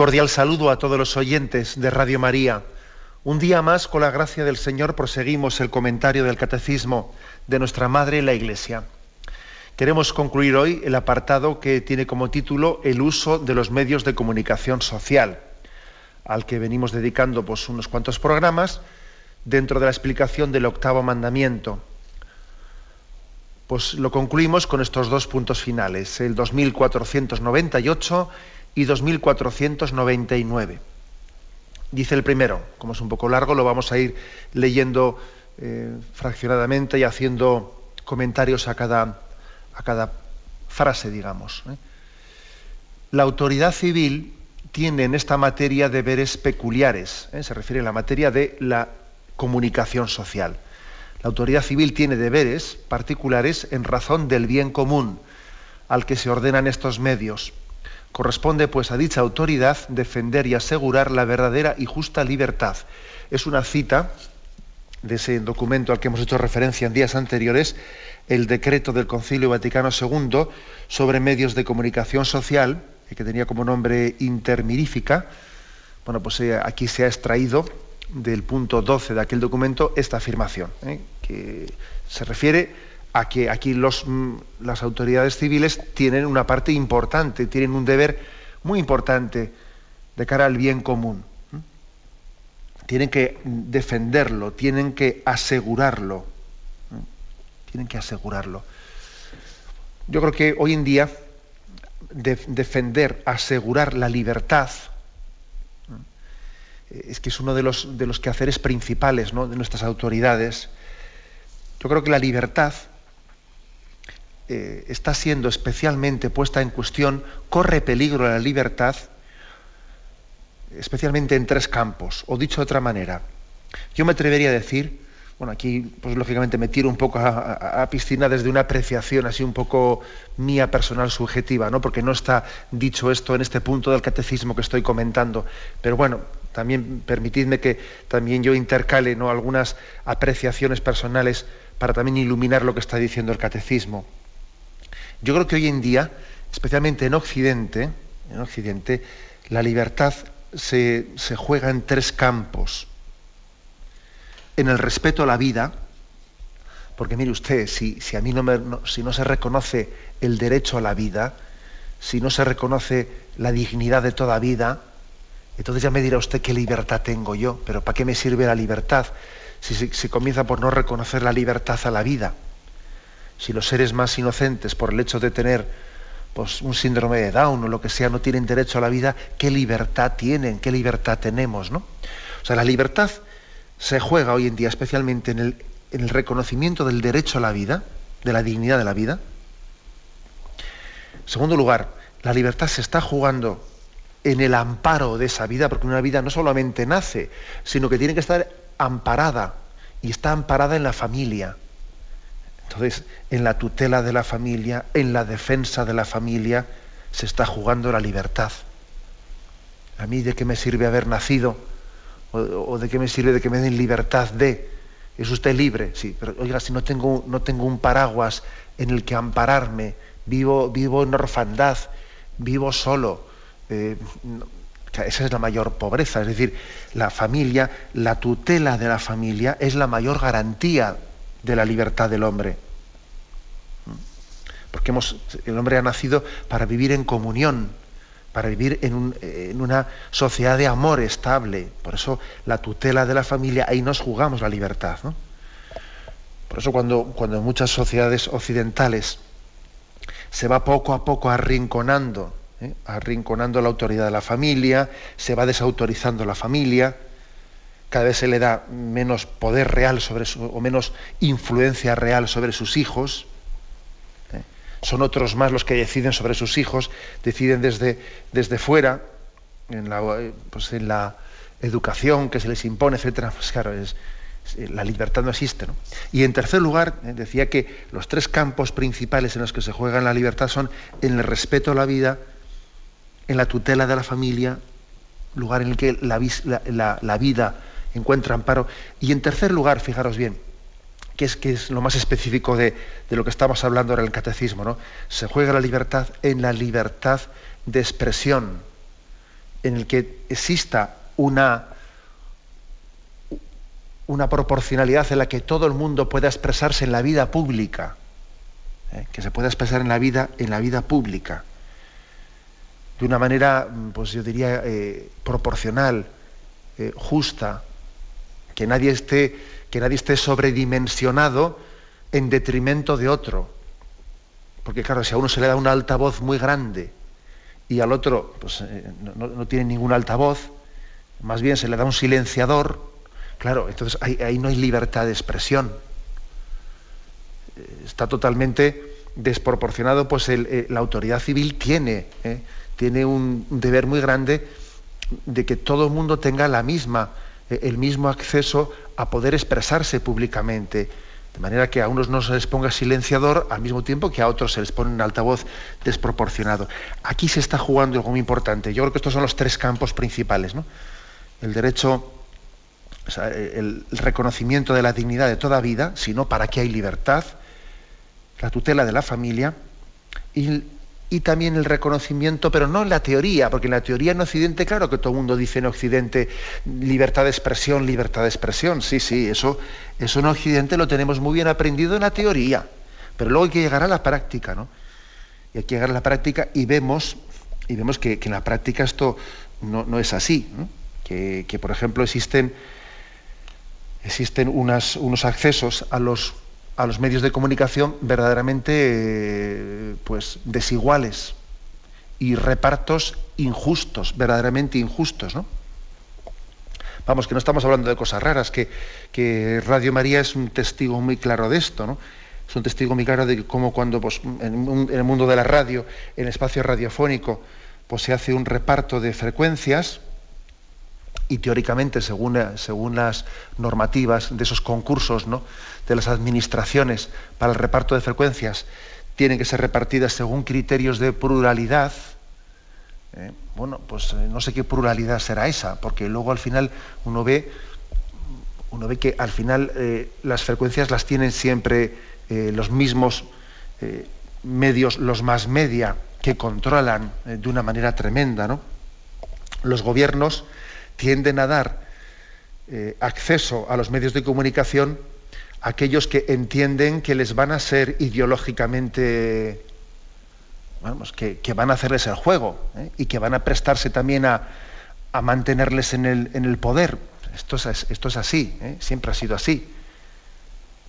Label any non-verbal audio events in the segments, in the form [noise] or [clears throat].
Cordial saludo a todos los oyentes de Radio María. Un día más, con la gracia del Señor, proseguimos el comentario del Catecismo de nuestra Madre la Iglesia. Queremos concluir hoy el apartado que tiene como título El uso de los medios de comunicación social, al que venimos dedicando pues, unos cuantos programas dentro de la explicación del octavo mandamiento. Pues lo concluimos con estos dos puntos finales, el 2498 y 2499. Dice el primero, como es un poco largo, lo vamos a ir leyendo eh, fraccionadamente y haciendo comentarios a cada, frase, digamos. ¿eh? La autoridad civil tiene en esta materia deberes peculiares, ¿eh? se refiere a la materia de la comunicación social. La autoridad civil tiene deberes particulares en razón del bien común al que se ordenan estos medios Corresponde pues a dicha autoridad defender y asegurar la verdadera y justa libertad. Es una cita de ese documento al que hemos hecho referencia en días anteriores, el decreto del Concilio Vaticano II sobre medios de comunicación social, que tenía como nombre Intermirífica. Bueno, pues eh, aquí se ha extraído del punto 12 de aquel documento esta afirmación, ¿eh? que se refiere a que aquí mm, las autoridades civiles tienen una parte importante, tienen un deber muy importante de cara al bien común. Tienen que defenderlo, tienen que asegurarlo. Tienen que asegurarlo. Yo creo que hoy en día defender, asegurar la libertad, es que es uno de los, de los quehaceres principales de nuestras autoridades. Yo creo que la libertad eh, está siendo especialmente puesta en cuestión, corre peligro la libertad, especialmente en tres campos, o dicho de otra manera. Yo me atrevería a decir, bueno, aquí pues lógicamente me tiro un poco a, piscina desde una apreciación así un poco mía personal subjetiva, ¿no? porque no está dicho esto en este punto del catecismo que estoy comentando, pero bueno, también permitidme que también yo intercale ¿no? algunas apreciaciones personales para también iluminar lo que está diciendo el catecismo. Yo creo que hoy en día, especialmente en Occidente, en Occidente, la libertad se, juega en tres campos. En el respeto a la vida, porque mire usted, si, a mí no, si no se reconoce el derecho a la vida, si no se reconoce la dignidad de toda vida, entonces ya me dirá usted qué libertad tengo yo, pero ¿para qué me sirve la libertad si se comienza por no reconocer la libertad a la vida? Si los seres más inocentes, por el hecho de tener pues, un síndrome de Down o lo que sea, no tienen derecho a la vida, ¿qué libertad tienen? ¿Qué libertad tenemos? ¿no? O sea, la libertad se juega hoy en día especialmente en el, en el reconocimiento del derecho a la vida, de la dignidad de la vida. En segundo lugar, la libertad se está jugando en el amparo de esa vida, porque una vida no solamente nace, sino que tiene que estar amparada, y está amparada en la familia. Entonces, en la tutela de la familia, en la defensa de la familia, se está jugando la libertad. ¿A mí de qué me sirve haber nacido? ¿O, de qué me sirve de que me den libertad de? ¿Es usted libre? Sí, pero oiga, si no tengo, no tengo un paraguas en el que ampararme, vivo, vivo en orfandad, vivo solo. Eh, esa es la mayor pobreza. Es decir, la familia, la tutela de la familia es la mayor garantía de la libertad del hombre. Porque hemos, el hombre ha nacido para vivir en comunión, para vivir en, una sociedad de amor estable. Por eso la tutela de la familia, ahí nos jugamos la libertad. Por eso cuando, cuando en muchas sociedades occidentales se va poco a poco arrinconando, ¿eh? arrinconando la autoridad de la familia, se va desautorizando la familia, cada vez se le da menos poder real sobre su, o menos influencia real sobre sus hijos, ¿eh? son otros más los que deciden sobre sus hijos, deciden desde, desde fuera, en la, pues en la educación que se les impone, etcétera, pues claro, es, la libertad no existe. ¿no? Y en tercer lugar, eh, decía que los tres campos principales en los que se juega la libertad son en el respeto a la vida, en la tutela de la familia, lugar en el que la vida encuentra amparo, y en tercer lugar, fijaros bien, que es, que es lo más específico de, lo que estamos hablando ahora en el catecismo, ¿no? Se juega la libertad en la libertad de expresión, en el que exista una, una proporcionalidad en la que todo el mundo pueda expresarse en la vida pública, ¿eh? que se pueda expresar en la vida, en la vida pública, de una manera, pues yo diría, eh, proporcional, eh, justa, que nadie esté que nadie esté sobredimensionado en detrimento de otro. Porque claro, si a uno se le da un altavoz muy grande y al otro pues, eh, no, tiene ningún altavoz, más bien se le da un silenciador, claro, entonces ahí, no hay libertad de expresión. Eh, está totalmente desproporcionado, pues eh, la autoridad civil tiene, tiene un deber muy grande de que todo el mundo tenga la misma el mismo acceso a poder expresarse públicamente. De manera que a unos no se les ponga silenciador al mismo tiempo que a otros se les pone un altavoz desproporcionado. Aquí se está jugando algo muy importante. Yo creo que estos son los tres campos principales. El derecho, el reconocimiento de la dignidad de toda vida, sino para qué hay libertad, la tutela de la familia y y también el reconocimiento, pero no en la teoría, porque en la teoría en Occidente, claro que todo el mundo dice en Occidente libertad de expresión, libertad de expresión, sí, sí, eso, eso en Occidente lo tenemos muy bien aprendido en la teoría, pero luego hay que llegar a la práctica, ¿no? Y hay que llegar a la práctica y vemos, y vemos que, en la práctica esto no, es así, que, que, por ejemplo existen, existen unos accesos a los a los medios de comunicación verdaderamente eh, pues, desiguales y repartos injustos, verdaderamente injustos. ¿no? Vamos, que no estamos hablando de cosas raras, que, que, Radio María es un testigo muy claro de esto, ¿no? Es un testigo muy claro de cómo cuando pues, en, el mundo de la radio, en el espacio radiofónico, pues se hace un reparto de frecuencias, y teóricamente, según, según las normativas de esos concursos ¿no? de las administraciones para el reparto de frecuencias, tienen que ser repartidas según criterios de pluralidad. ¿eh? bueno, pues eh, no sé qué pluralidad será esa, porque luego al final uno ve, uno ve que al final eh, las frecuencias las tienen siempre los mismos medios, los más media, que controlan de una manera tremenda. ¿no? Los gobiernos tienden a dar eh, acceso a los medios de comunicación a aquellos que entienden que les van a ser ideológicamente, vamos, que, van a hacerles el juego ¿eh? y que van a prestarse también a, mantenerles en el, en el, poder. Esto es, esto es así, ¿eh? siempre ha sido así.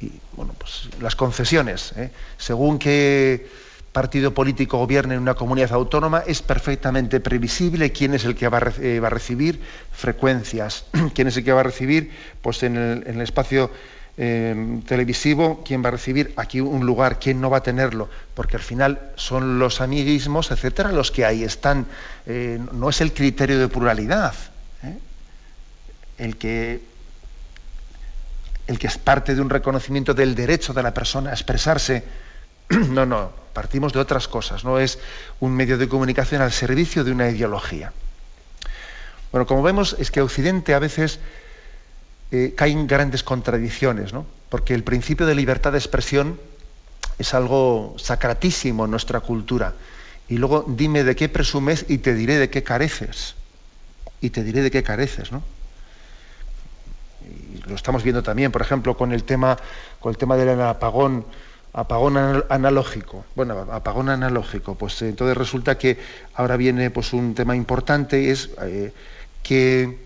Y bueno, pues las concesiones, según que partido político gobierne en una comunidad autónoma, es perfectamente previsible quién es el que va a, eh, recibir frecuencias, [clears throat] quién es el que va a recibir, pues en el, espacio eh, televisivo, quién va a recibir aquí un lugar, quién no va a tenerlo, porque al final son los amiguismos, etcétera, los que ahí están. Eh, no es el criterio de pluralidad, el que el que es parte de un reconocimiento del derecho de la persona a expresarse. [clears throat] no, no, partimos de otras cosas, no es un medio de comunicación al servicio de una ideología. Bueno, como vemos, es que Occidente a veces eh, cae en grandes contradicciones, ¿no? porque el principio de libertad de expresión es algo sacratísimo en nuestra cultura. Y luego dime de qué presumes y te diré de qué careces. Y te diré de qué careces, ¿no? Y lo estamos viendo también, por ejemplo, con el tema, con el tema del apagón apagón analógico. Bueno, apagón analógico. Pues entonces resulta que ahora viene pues, un tema importante, es eh, qué,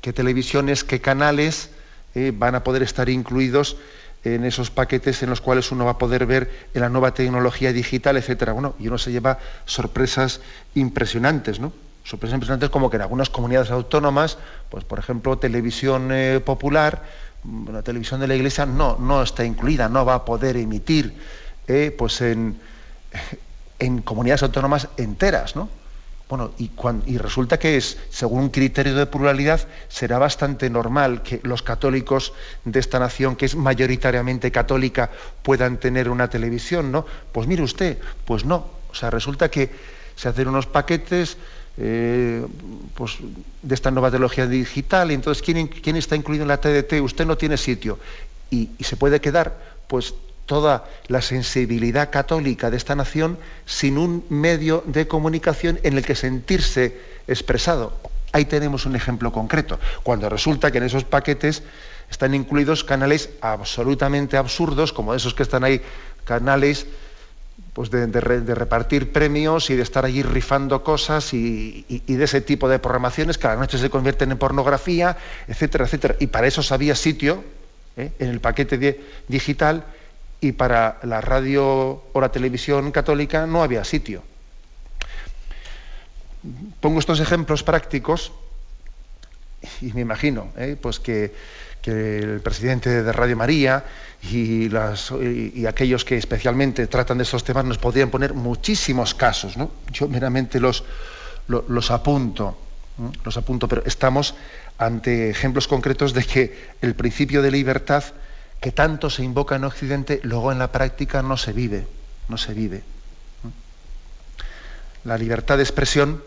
televisiones, qué canales eh, van a poder estar incluidos en esos paquetes en los cuales uno va a poder ver en la nueva tecnología digital, etcétera. Bueno, y uno se lleva sorpresas impresionantes, ¿no? Sorpresas impresionantes como que en algunas comunidades autónomas, pues por ejemplo, televisión eh, popular, la televisión de la iglesia no, no está incluida, no va a poder emitir eh, pues en, en comunidades autónomas enteras, ¿no? Bueno, y, y, resulta que es, según un criterio de pluralidad, será bastante normal que los católicos de esta nación, que es mayoritariamente católica, puedan tener una televisión, ¿no? Pues mire usted, pues no. O sea, resulta que se hacen unos paquetes eh, pues, de esta nueva teología digital, y entonces, ¿quién, ¿quién, está incluido en la TDT? Usted no tiene sitio. Y, y se puede quedar, pues, toda la sensibilidad católica de esta nación sin un medio de comunicación en el que sentirse expresado. Ahí tenemos un ejemplo concreto, cuando resulta que en esos paquetes están incluidos canales absolutamente absurdos, como esos que están ahí, canales pues de, repartir premios y de estar allí rifando cosas y, de ese tipo de programaciones que a la noche se convierten en pornografía, etcétera, etcétera. Y para eso había sitio ¿eh? en el paquete digital y para la radio o la televisión católica no había sitio. Pongo estos ejemplos prácticos y me imagino ¿eh? pues que, el presidente de Radio María y, aquellos que especialmente tratan de estos temas nos podrían poner muchísimos casos. ¿no? Yo meramente los, los, apunto, los apunto, pero estamos ante ejemplos concretos de que el principio de libertad que tanto se invoca en Occidente, luego en la práctica no se vive, no se vive. La libertad de expresión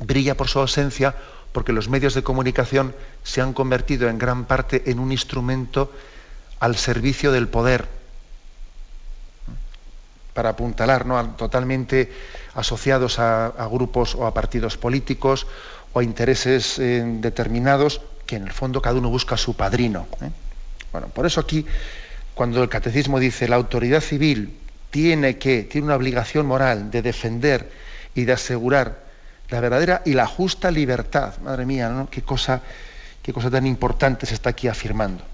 brilla por su ausencia porque los medios de comunicación se han convertido en gran parte en un instrumento al servicio del poder, para apuntalar, ¿no? totalmente asociados a, grupos o a partidos políticos o a intereses eh, determinados, que en el fondo cada uno busca su padrino. ¿eh? Bueno, por eso aquí, cuando el catecismo dice la autoridad civil tiene que, tiene una obligación moral de defender y de asegurar la verdadera y la justa libertad. Madre mía, ¿no? qué cosa, qué cosa tan importante se está aquí afirmando.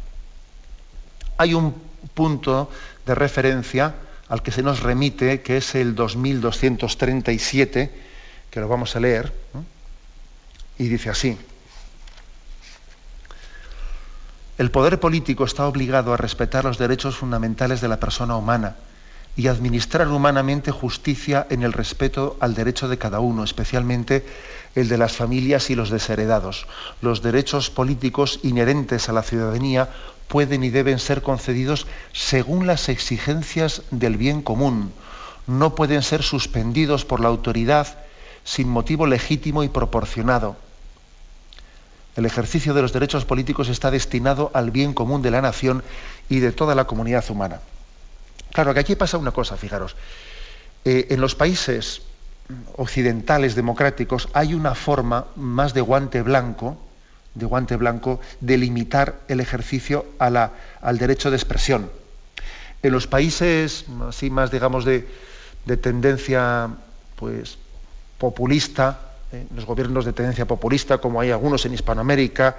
Hay un punto de referencia al que se nos remite, que es el 2237, que lo vamos a leer, y dice así. El poder político está obligado a respetar los derechos fundamentales de la persona humana y administrar humanamente justicia en el respeto al derecho de cada uno, especialmente el de las familias y los desheredados. Los derechos políticos inherentes a la ciudadanía pueden y deben ser concedidos según las exigencias del bien común. No pueden ser suspendidos por la autoridad sin motivo legítimo y proporcionado el ejercicio de los derechos políticos está destinado al bien común de la nación y de toda la comunidad humana. Claro que aquí pasa una cosa, fijaros. Eh, en los países occidentales democráticos hay una forma más de guante blanco, de guante blanco, de limitar el ejercicio al derecho de expresión. En los países así más, digamos, de, de tendencia pues, populista, eh, los gobiernos de tendencia populista, como hay algunos en Hispanoamérica,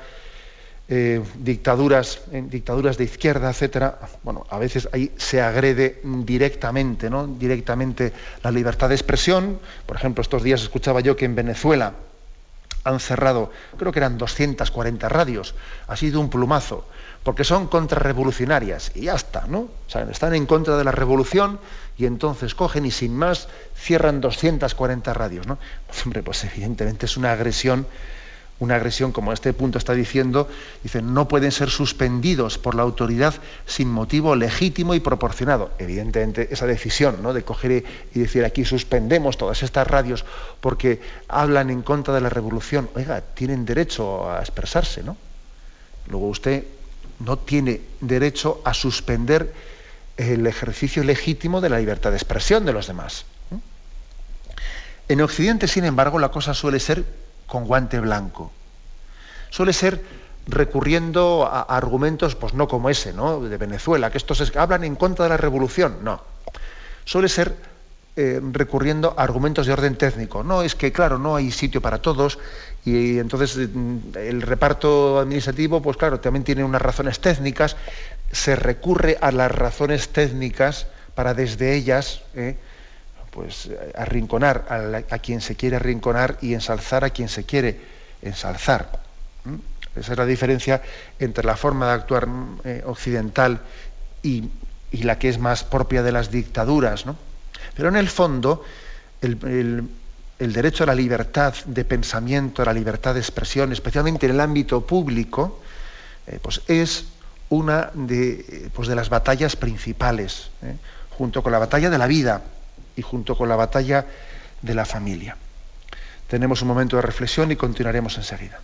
eh, dictaduras, dictaduras de izquierda, etcétera, bueno, a veces ahí se agrede directamente, ¿no? Directamente la libertad de expresión. Por ejemplo, estos días escuchaba yo que en Venezuela han cerrado, creo que eran 240 radios, ha sido un plumazo, porque son contrarrevolucionarias y ya está, ¿no? O sea, están en contra de la revolución y entonces cogen y sin más cierran 240 radios, ¿no? Pues, hombre, pues evidentemente es una agresión, una agresión como este punto está diciendo, dicen, no pueden ser suspendidos por la autoridad sin motivo legítimo y proporcionado. Evidentemente esa decisión, ¿no? De coger y decir aquí suspendemos todas estas radios porque hablan en contra de la revolución, oiga, tienen derecho a expresarse, ¿no? Luego usted no tiene derecho a suspender el ejercicio legítimo de la libertad de expresión de los demás. En Occidente, sin embargo, la cosa suele ser con guante blanco. Suele ser recurriendo a, argumentos, pues no como ese, ¿no? De Venezuela, que estos hablan en contra de la revolución. No. Suele ser eh, recurriendo a argumentos de orden técnico. No, es que claro, no hay sitio para todos y entonces mm, el reparto administrativo, pues claro, también tiene unas razones técnicas. Se recurre a las razones técnicas para desde ellas, eh, pues arrinconar a, quien se quiere arrinconar y ensalzar a quien se quiere ensalzar. Esa es la diferencia entre la forma de actuar mm, eh, occidental y, la que es más propia de las dictaduras, ¿no? Pero en el fondo, el, derecho a la libertad de pensamiento, a la libertad de expresión, especialmente en el ámbito público, eh, pues es una de, pues de, las batallas principales, ¿eh? junto con la batalla de la vida y junto con la batalla de la familia. Tenemos un momento de reflexión y continuaremos enseguida.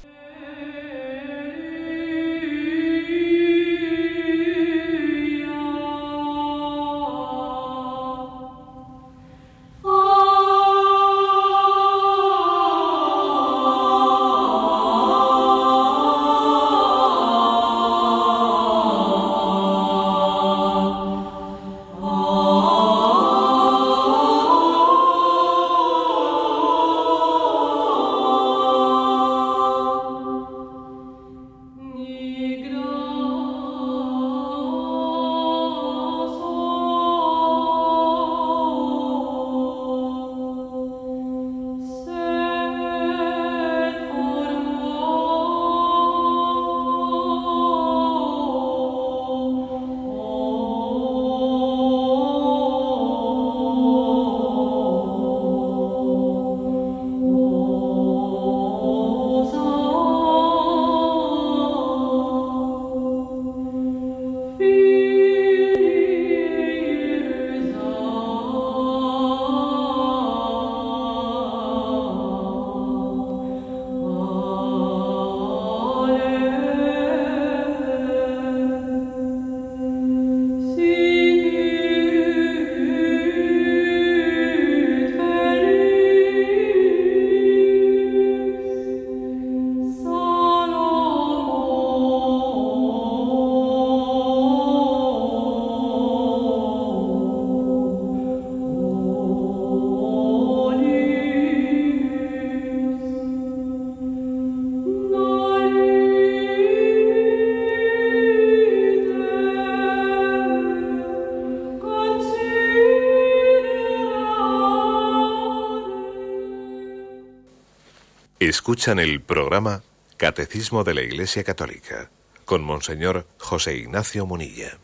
Escuchan el programa Catecismo de la Iglesia Católica con Monseñor José Ignacio Munilla.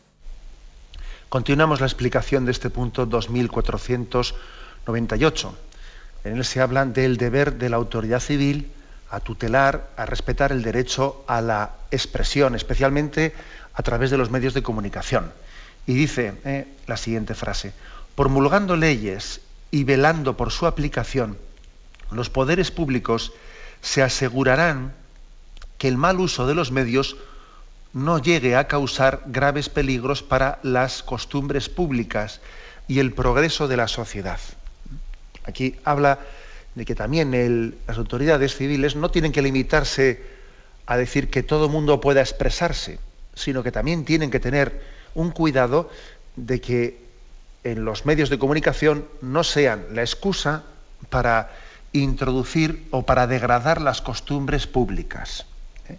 Continuamos la explicación de este punto 2498. En él se habla del deber de la autoridad civil a tutelar, a respetar el derecho a la expresión, especialmente a través de los medios de comunicación. Y dice eh, la siguiente frase, promulgando leyes y velando por su aplicación, los poderes públicos se asegurarán que el mal uso de los medios no llegue a causar graves peligros para las costumbres públicas y el progreso de la sociedad. Aquí habla de que también las autoridades civiles no tienen que limitarse a decir que todo mundo pueda expresarse, sino que también tienen que tener un cuidado de que en los medios de comunicación no sean la excusa para introducir o para degradar las costumbres públicas. ¿eh?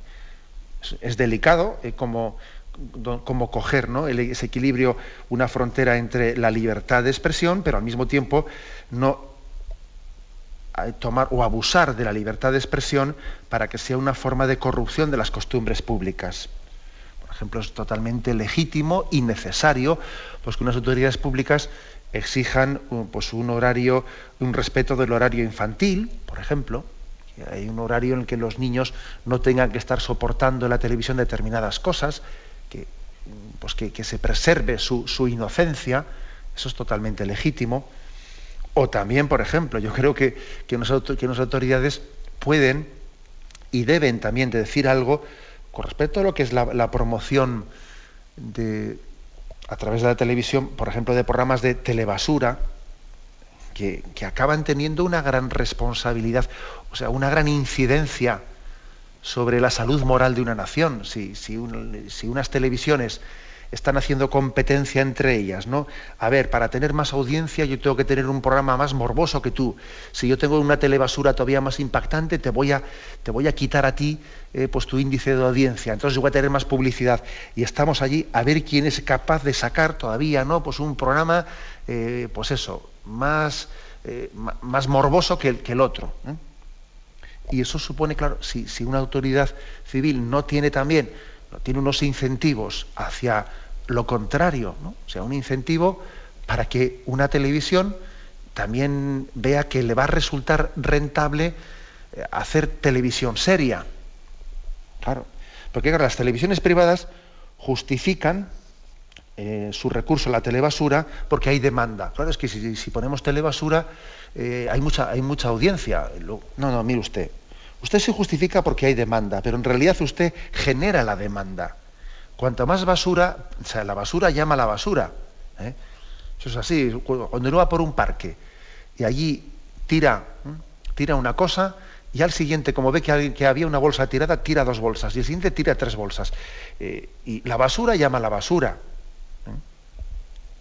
Es, delicado eh, como, como, coger ¿no? ese equilibrio, una frontera entre la libertad de expresión, pero al mismo tiempo no tomar o abusar de la libertad de expresión para que sea una forma de corrupción de las costumbres públicas. Por ejemplo, es totalmente legítimo y necesario pues, que unas autoridades públicas exijan pues, un horario, un respeto del horario infantil, por ejemplo, hay un horario en el que los niños no tengan que estar soportando en la televisión determinadas cosas, que, pues, que, se preserve su, inocencia, eso es totalmente legítimo. O también, por ejemplo, yo creo que, que, unas, autoridades pueden y deben también de decir algo con respecto a lo que es la promoción de, a través de la televisión, por ejemplo, de programas de telebasura, que, acaban teniendo una gran responsabilidad, o sea, una gran incidencia sobre la salud moral de una nación. Si, si unas televisiones están haciendo competencia entre ellas, ¿no? A ver, para tener más audiencia yo tengo que tener un programa más morboso que tú. Si yo tengo una telebasura todavía más impactante, te voy a, te voy a quitar a ti eh, pues tu índice de audiencia. Entonces yo voy a tener más publicidad. Y estamos allí a ver quién es capaz de sacar todavía, ¿no? Pues un programa, eh, pues eso, más, eh, más morboso que el, que el otro. Y eso supone, claro, si, si una autoridad civil no tiene también tiene unos incentivos hacia lo contrario, ¿no? o sea, un incentivo para que una televisión también vea que le va a resultar rentable eh, hacer televisión seria. Claro, porque las televisiones privadas justifican eh, su recurso a la telebasura porque hay demanda. Claro, es que si, ponemos telebasura eh, hay, mucha, hay mucha audiencia. No, no, mire usted. Usted se justifica porque hay demanda, pero en realidad usted genera la demanda. Cuanto más basura, o sea, la basura llama a la basura. ¿eh? Eso es así. Cuando uno va por un parque y allí tira, tira una cosa, y al siguiente, como ve que, que, había una bolsa tirada, tira dos bolsas, y el siguiente tira tres bolsas. y la basura llama a la basura.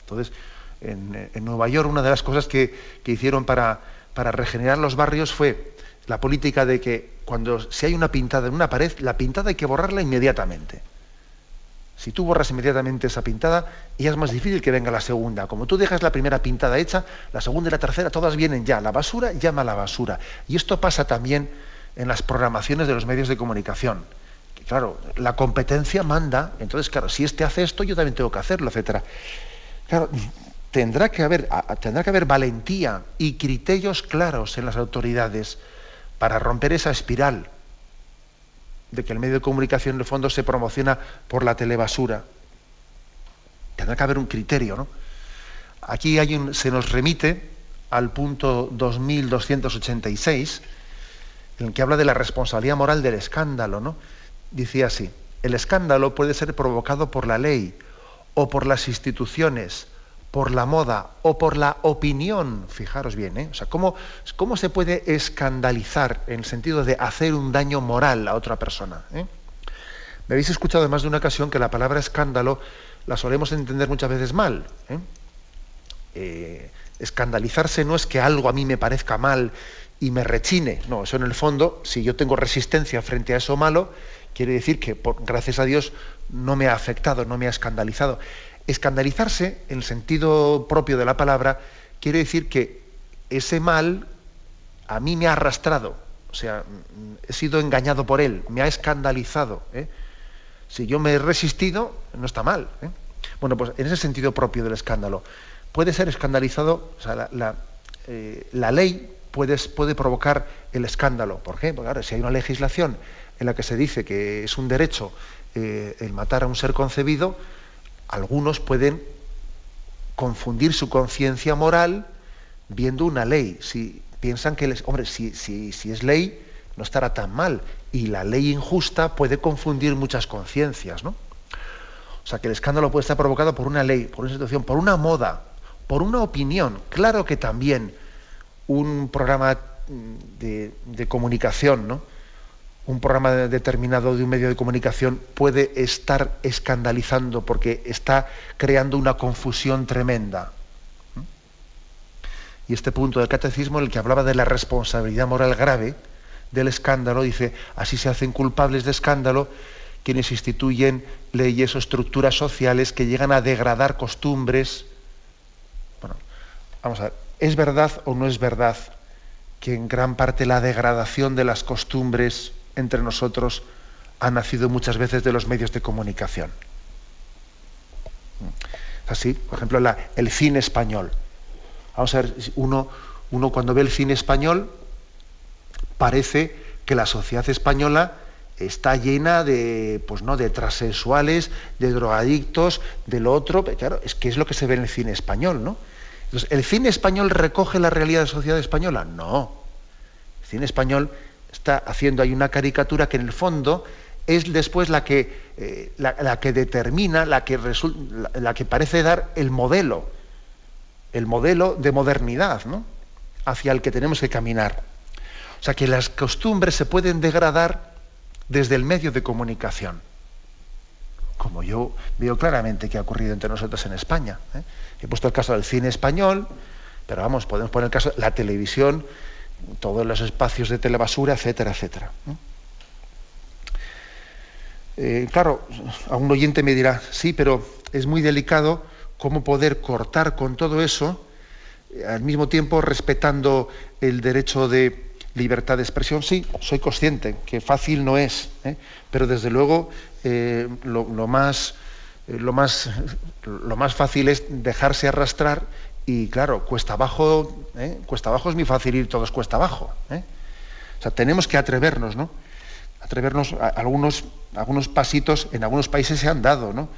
Entonces, en, Nueva York una de las cosas que, hicieron para, regenerar los barrios fue la política de que cuando si hay una pintada en una pared, la pintada hay que borrarla inmediatamente. Si tú borras inmediatamente esa pintada, ya es más difícil que venga la segunda. Como tú dejas la primera pintada hecha, la segunda y la tercera todas vienen ya. La basura llama a la basura. Y esto pasa también en las programaciones de los medios de comunicación. claro, la competencia manda, entonces, claro, si este hace esto, yo también tengo que hacerlo, etcétera. Claro, tendrá que haber, tendrá que haber valentía y criterios claros en las autoridades para romper esa espiral de que el medio de comunicación en el fondo se promociona por la telebasura. Tendrá que haber un criterio, ¿no? Aquí hay un, se nos remite al punto 2286, en el que habla de la responsabilidad moral del escándalo, ¿no? Dice así, el escándalo puede ser provocado por la ley, o por las instituciones, por la moda o por la opinión, fijaros bien, ¿eh? o sea, ¿cómo, ¿cómo, se puede escandalizar en el sentido de hacer un daño moral a otra persona? ¿eh? Me habéis escuchado en más de una ocasión que la palabra escándalo la solemos entender muchas veces mal. ¿eh? escandalizarse no es que algo a mí me parezca mal y me rechine, no, eso en el fondo, si yo tengo resistencia frente a eso malo, quiere decir que gracias a Dios no me ha afectado, no me ha escandalizado. Escandalizarse, en el sentido propio de la palabra, quiere decir que ese mal a mí me ha arrastrado, o sea, he sido engañado por él, me ha escandalizado. ¿eh? Si yo me he resistido, no está mal. ¿eh? Bueno, pues en ese sentido propio del escándalo, puede ser escandalizado, o sea, la, eh, ley puede, puede, provocar el escándalo. ¿Por qué? Porque ahora, si hay una legislación en la que se dice que es un derecho el matar a un ser concebido, algunos pueden confundir su conciencia moral viendo una ley. Si piensan que, hombre, si, es ley, no estará tan mal. Y la ley injusta puede confundir muchas conciencias, ¿no? O sea, que el escándalo puede estar provocado por una ley, por una situación, por una moda, por una opinión. Claro que también un programa de, de comunicación, ¿no? Un programa determinado de un medio de comunicación puede estar escandalizando porque está creando una confusión tremenda. Y este punto del catecismo, en el que hablaba de la responsabilidad moral grave del escándalo, dice, así se hacen culpables de escándalo quienes instituyen leyes o estructuras sociales que llegan a degradar costumbres. Bueno, vamos a ver, ¿es verdad o no es verdad que en gran parte la degradación de las costumbres entre nosotros ha nacido muchas veces de los medios de comunicación. Así, por ejemplo, el cine español. Vamos a ver, uno, uno cuando ve el cine español parece que la sociedad española está llena de, pues no, de transexuales, de drogadictos, de lo otro, claro, es que es lo que se ve en el cine español, ¿no? Entonces, ¿el cine español recoge la realidad de la sociedad española? No. El cine español está haciendo ahí una caricatura que en el fondo es después la que, eh, la, que determina, la que, la, que parece dar el modelo, el modelo de modernidad ¿no? hacia el que tenemos que caminar. O sea que las costumbres se pueden degradar desde el medio de comunicación, como yo veo claramente que ha ocurrido entre nosotros en España. ¿eh? He puesto el caso del cine español, pero vamos, podemos poner el caso de la televisión todos los espacios de telebasura, etcétera, etcétera. Eh, claro, a un oyente me dirá, sí, pero es muy delicado cómo poder cortar con todo eso, eh, al mismo tiempo respetando el derecho de libertad de expresión. Sí, soy consciente que fácil no es, ¿eh? pero desde luego lo, más, lo, más, lo más fácil es dejarse arrastrar Y claro, cuesta abajo, ¿eh? cuesta abajo es muy fácil ir todos cuesta abajo. ¿eh? O sea, tenemos que atrevernos, ¿no? Atrevernos a algunos, algunos pasitos en algunos países se han dado, ¿no?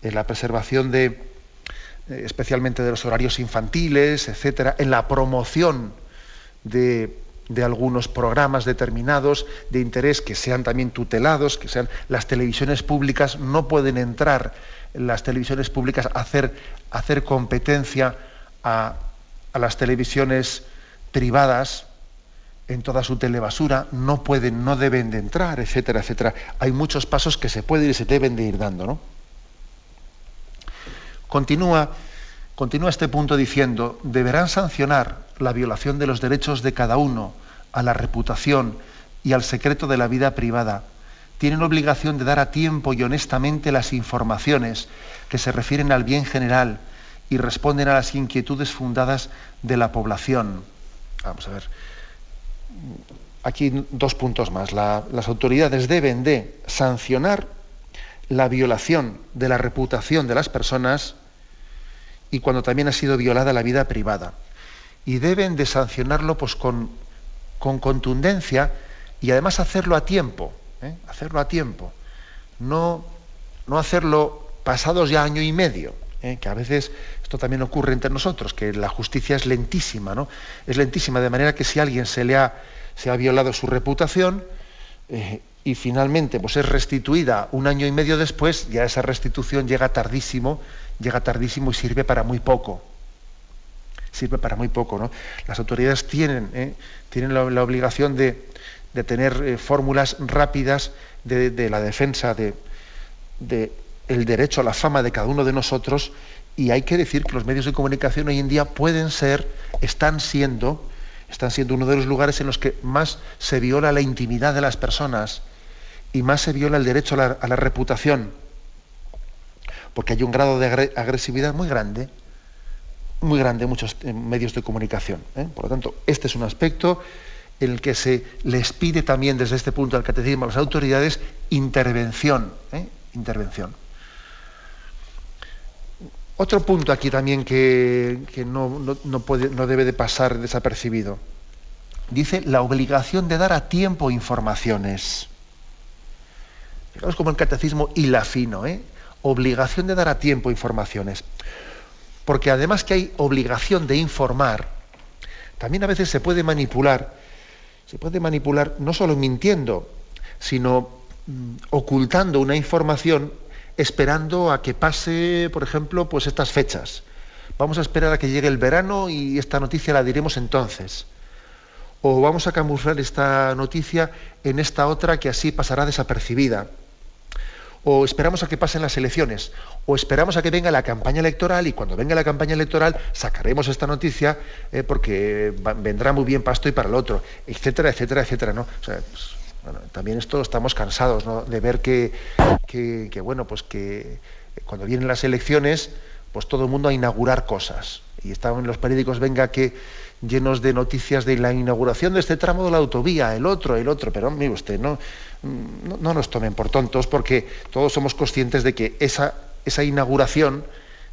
En la preservación de, eh, especialmente de los horarios infantiles, etcétera, en la promoción de, de algunos programas determinados de interés que sean también tutelados, que sean las televisiones públicas no pueden entrar las televisiones públicas a hacer, hacer competencia a, las televisiones privadas en toda su telebasura, no pueden, no deben de entrar, etcétera, etcétera. Hay muchos pasos que se pueden y se deben de ir dando, ¿no? Continúa, continúa este punto diciendo, deberán sancionar la violación de los derechos de cada uno, a la reputación y al secreto de la vida privada. Tienen obligación de dar a tiempo y honestamente las informaciones que se refieren al bien general y responden a las inquietudes fundadas de la población. Vamos a ver. Aquí dos puntos más. las autoridades deben de sancionar la violación de la reputación de las personas y cuando también ha sido violada la vida privada. Y deben de sancionarlo pues, con, con contundencia y además hacerlo a tiempo. ¿eh? Hacerlo a tiempo. No, no hacerlo pasados ya año y medio. ¿Eh? que a veces esto también ocurre entre nosotros, que la justicia es lentísima, ¿no? Es lentísima, de manera que si a alguien se le ha, se ha violado su reputación eh, y finalmente pues es restituida un año y medio después, ya esa restitución llega tardísimo, llega tardísimo y sirve para muy poco. Sirve para muy poco, ¿no? Las autoridades tienen, ¿eh? tienen la, obligación de, tener fórmulas rápidas de, de, la defensa de, de el derecho a la fama de cada uno de nosotros y hay que decir que los medios de comunicación hoy en día pueden ser, están siendo, están siendo uno de los lugares en los que más se viola la intimidad de las personas y más se viola el derecho a la, reputación, porque hay un grado de agresividad muy grande, muy grande en muchos medios de comunicación. ¿eh? Por lo tanto, este es un aspecto en el que se les pide también desde este punto del catecismo a las autoridades intervención, ¿eh? intervención. Otro punto aquí también que, no, puede, no debe de pasar desapercibido. Dice la obligación de dar a tiempo informaciones. Fijaos como el catecismo hila fino, ¿eh? Obligación de dar a tiempo informaciones. Porque además que hay obligación de informar, también a veces se puede manipular, se puede manipular no solo mintiendo, sino mm, ocultando una información esperando a que pase, por ejemplo, pues estas fechas. Vamos a esperar a que llegue el verano y esta noticia la diremos entonces. O vamos a camuflar esta noticia en esta otra que así pasará desapercibida. O esperamos a que pasen las elecciones. O esperamos a que venga la campaña electoral y cuando venga la campaña electoral sacaremos esta noticia eh, porque vendrá muy bien para y para el otro, etcétera, etcétera, etcétera. ¿no? Pues, bueno, también esto estamos cansados de ver que, bueno, pues que cuando vienen las elecciones, pues todo el mundo a inaugurar cosas. Y estaban en los periódicos, venga que llenos de noticias de la inauguración de este tramo de la autovía, el otro, el otro, pero mire usted, no, no, nos tomen por tontos porque todos somos conscientes de que esa, esa inauguración,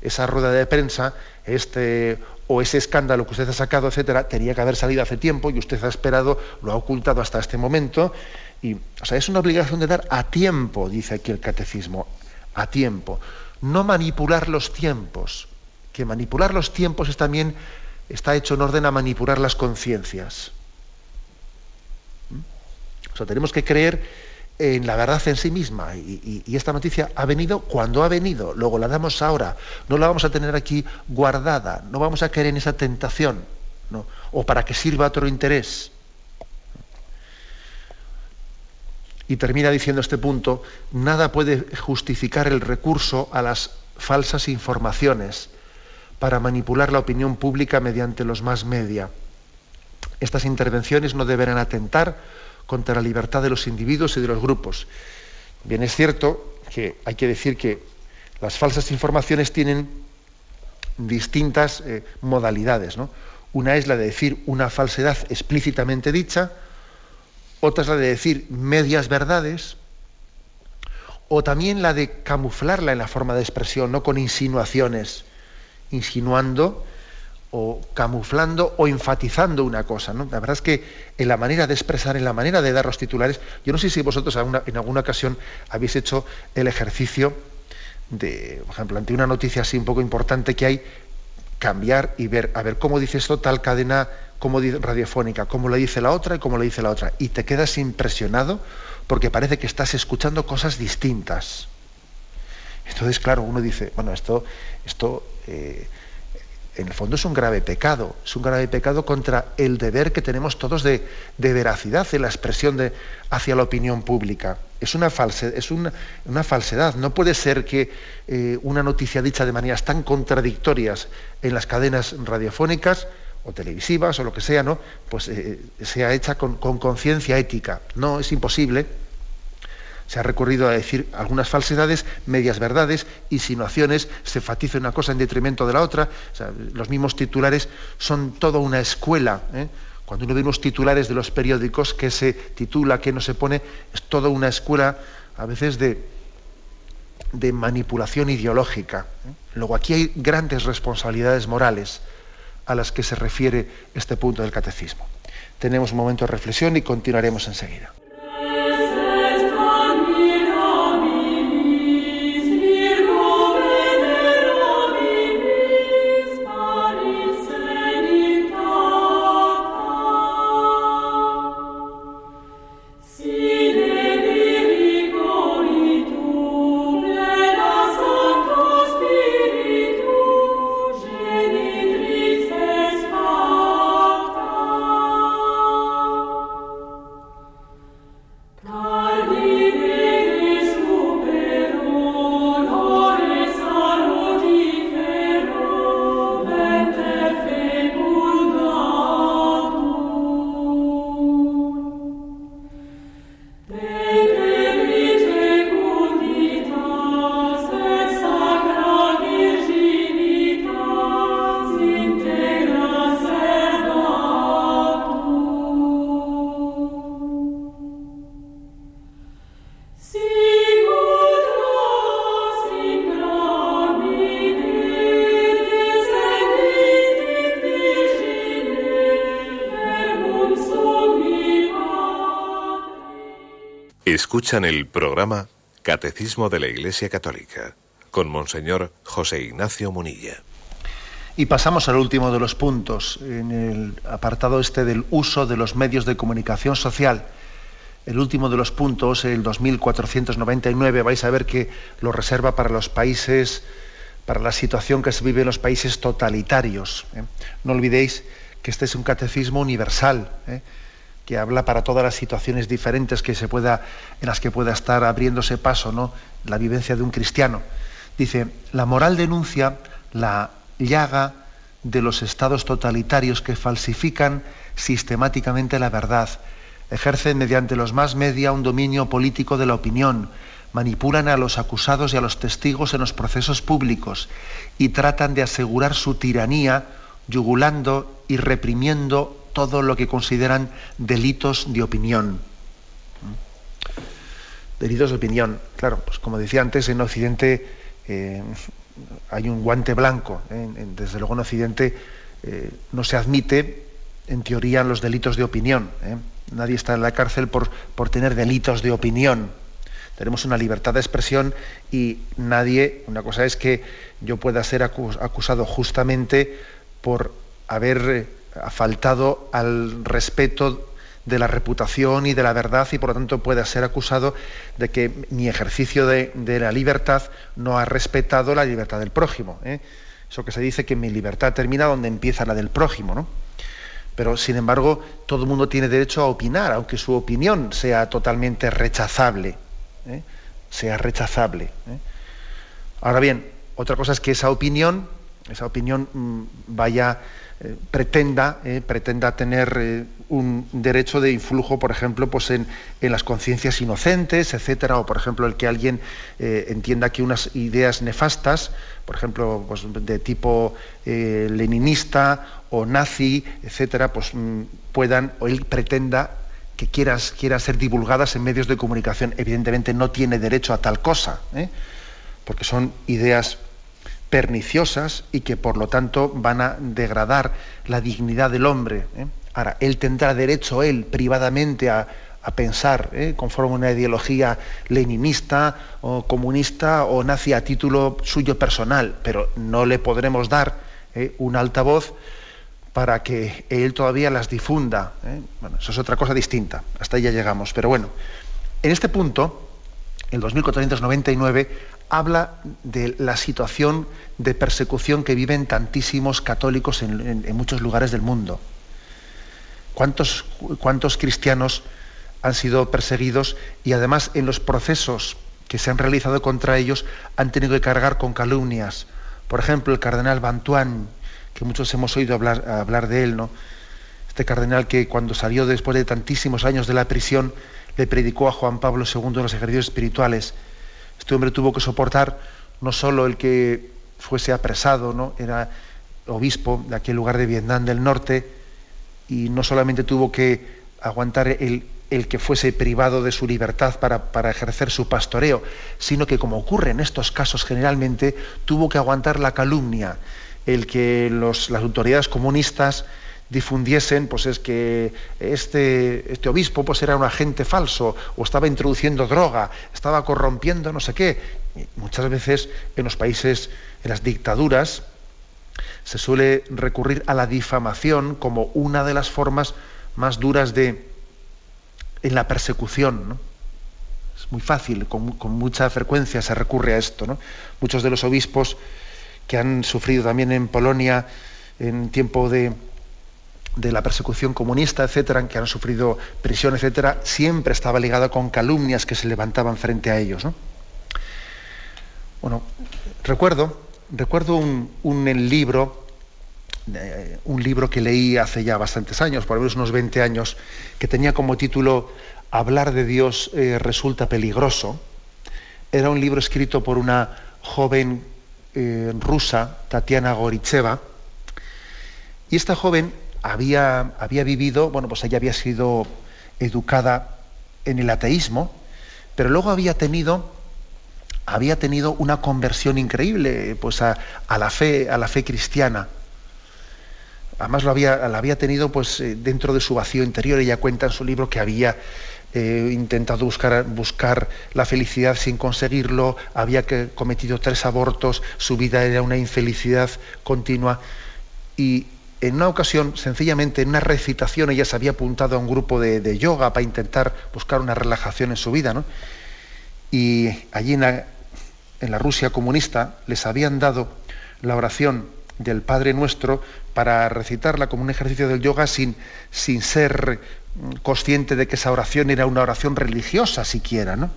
esa rueda de prensa, este o ese escándalo que usted ha sacado, etcétera, tenía que haber salido hace tiempo y usted ha esperado, lo ha ocultado hasta este momento. Y, o sea, es una obligación de dar a tiempo, dice aquí el catecismo, a tiempo. No manipular los tiempos, que manipular los tiempos es también está hecho en orden a manipular las conciencias. ¿Mm? O sea, tenemos que creer en la verdad en sí misma. Y, esta noticia ha venido cuando ha venido, luego la damos ahora. No la vamos a tener aquí guardada, no vamos a caer en esa tentación, o para que sirva otro interés. Y termina diciendo este punto, nada puede justificar el recurso a las falsas informaciones para manipular la opinión pública mediante los más media. Estas intervenciones no deberán atentar contra la libertad de los individuos y de los grupos. Bien, es cierto que hay que decir que las falsas informaciones tienen distintas eh, modalidades. Una es la de decir una falsedad explícitamente dicha, otra es la de decir medias verdades, o también la de camuflarla en la forma de expresión, no con insinuaciones, insinuando o camuflando o enfatizando una cosa. ¿no? La verdad es que en la manera de expresar, en la manera de dar los titulares, yo no sé si vosotros en alguna ocasión habéis hecho el ejercicio de, por ejemplo, ante una noticia así un poco importante que hay, cambiar y ver, a ver cómo dice esto tal cadena como radiofónica, cómo le dice la otra y cómo le dice la otra. Y te quedas impresionado porque parece que estás escuchando cosas distintas. Entonces, claro, uno dice, bueno, esto, esto eh, en el fondo es un grave pecado, es un grave pecado contra el deber que tenemos todos de, veracidad en la expresión de, hacia la opinión pública. Es una, falsedad, es falsedad. No puede ser que eh, una noticia dicha de maneras tan contradictorias en las cadenas radiofónicas o televisivas o lo que sea, ¿no? Pues eh, sea hecha con conciencia ética. No, es imposible se ha recurrido a decir algunas falsedades, medias verdades, insinuaciones, se enfatiza una cosa en detrimento de la otra. los mismos titulares son toda una escuela. ¿eh? Cuando uno ve unos titulares de los periódicos que se titula, que no se pone, es toda una escuela a veces de, de manipulación ideológica. ¿eh? Luego aquí hay grandes responsabilidades morales a las que se refiere este punto del catecismo. Tenemos un momento de reflexión y continuaremos enseguida. Escuchan el programa Catecismo de la Iglesia Católica con Monseñor José Ignacio Munilla. Y pasamos al último de los puntos, en el apartado este del uso de los medios de comunicación social. El último de los puntos, el 2499, vais a ver que lo reserva para los países, para la situación que se vive en los países totalitarios. ¿eh? No olvidéis que este es un catecismo universal. ¿eh? Que habla para todas las situaciones diferentes que se pueda, en las que pueda estar abriéndose paso ¿no? la vivencia de un cristiano. Dice, la moral denuncia la llaga de los estados totalitarios que falsifican sistemáticamente la verdad, ejercen mediante los más media un dominio político de la opinión, manipulan a los acusados y a los testigos en los procesos públicos y tratan de asegurar su tiranía yugulando y reprimiendo todo lo que consideran delitos de opinión. Delitos de opinión. Claro, pues como decía antes, en Occidente eh, hay un guante blanco. ¿eh? Desde luego en Occidente eh, no se admite, en teoría, los delitos de opinión. Nadie está en la cárcel por, por tener delitos de opinión. Tenemos una libertad de expresión y nadie, una cosa es que yo pueda ser acusado justamente por haber ha faltado al respeto de la reputación y de la verdad y por lo tanto pueda ser acusado de que mi ejercicio de, la libertad no ha respetado la libertad del prójimo. ¿eh? Eso que se dice que mi libertad termina donde empieza la del prójimo. ¿no? Pero sin embargo, todo el mundo tiene derecho a opinar, aunque su opinión sea totalmente rechazable. ¿eh? Sea rechazable. ¿eh? Ahora bien, otra cosa es que esa opinión, esa opinión mm, vaya eh, pretenda, eh, pretenda tener eh, un derecho de influjo, por ejemplo, pues en, las conciencias inocentes, etcétera, o por ejemplo el que alguien entienda que unas ideas nefastas, por ejemplo, pues, de tipo leninista o nazi, etcétera, pues mm, puedan o él pretenda que quieras, quiera ser divulgadas en medios de comunicación. Evidentemente no tiene derecho a tal cosa, porque son ideas perniciosas y que por lo tanto van a degradar la dignidad del hombre. ¿eh? Ahora, él tendrá derecho, él, privadamente, a, pensar ¿eh? conforme a una ideología leninista o comunista o nazi a título suyo personal, pero no le podremos dar ¿eh? un altavoz para que él todavía las difunda. Bueno, eso es otra cosa distinta. Hasta ahí ya llegamos. Pero bueno, en este punto, el 2499, habla de la situación de persecución que viven tantísimos católicos en, muchos lugares del mundo. ¿Cuántos, ¿Cuántos cristianos han sido perseguidos y además en los procesos que se han realizado contra ellos han tenido que cargar con calumnias? Por ejemplo, el cardenal Bantuán, que muchos hemos oído hablar, hablar de él, ¿no? Este cardenal que cuando salió después de tantísimos años de la prisión le predicó a Juan Pablo II en los ejercicios espirituales este hombre tuvo que soportar no solo el que fuese apresado, ¿no? era obispo de aquel lugar de Vietnam del Norte, y no solamente tuvo que aguantar el, que fuese privado de su libertad para, para, ejercer su pastoreo, sino que como ocurre en estos casos generalmente, tuvo que aguantar la calumnia, el que las autoridades comunistas difundiesen pues es que este, este obispo pues era un agente falso o estaba introduciendo droga, estaba corrompiendo no sé qué. muchas veces en los países, en las dictaduras, se suele recurrir a la difamación como una de las formas más duras de en la persecución. Es muy fácil, con, con, mucha frecuencia se recurre a esto. ¿no? Muchos de los obispos que han sufrido también en Polonia en tiempo de, de la persecución comunista, etcétera, que han sufrido prisión, etcétera, siempre estaba ligada con calumnias que se levantaban frente a ellos. Bueno, recuerdo, recuerdo un, libro, eh, un libro que leí hace ya bastantes años, por lo menos unos 20 años, que tenía como título Hablar de Dios eh, resulta peligroso. Era un libro escrito por una joven eh, rusa, Tatiana Goricheva, y esta joven había, había vivido, bueno, pues ella había sido educada en el ateísmo, pero luego había tenido, había tenido una conversión increíble pues a, la fe, a la fe cristiana. Además lo había, la había tenido pues eh, dentro de su vacío interior. Ella cuenta en su libro que había eh, intentado buscar, buscar la felicidad sin conseguirlo, había cometido tres abortos, su vida era una infelicidad continua. Y en una ocasión, sencillamente en una recitación, ella se había apuntado a un grupo de, yoga para intentar buscar una relajación en su vida, ¿no? Y allí en la, Rusia comunista les habían dado la oración del Padre Nuestro para recitarla como un ejercicio del yoga sin, sin ser consciente de que esa oración era una oración religiosa siquiera, ¿no?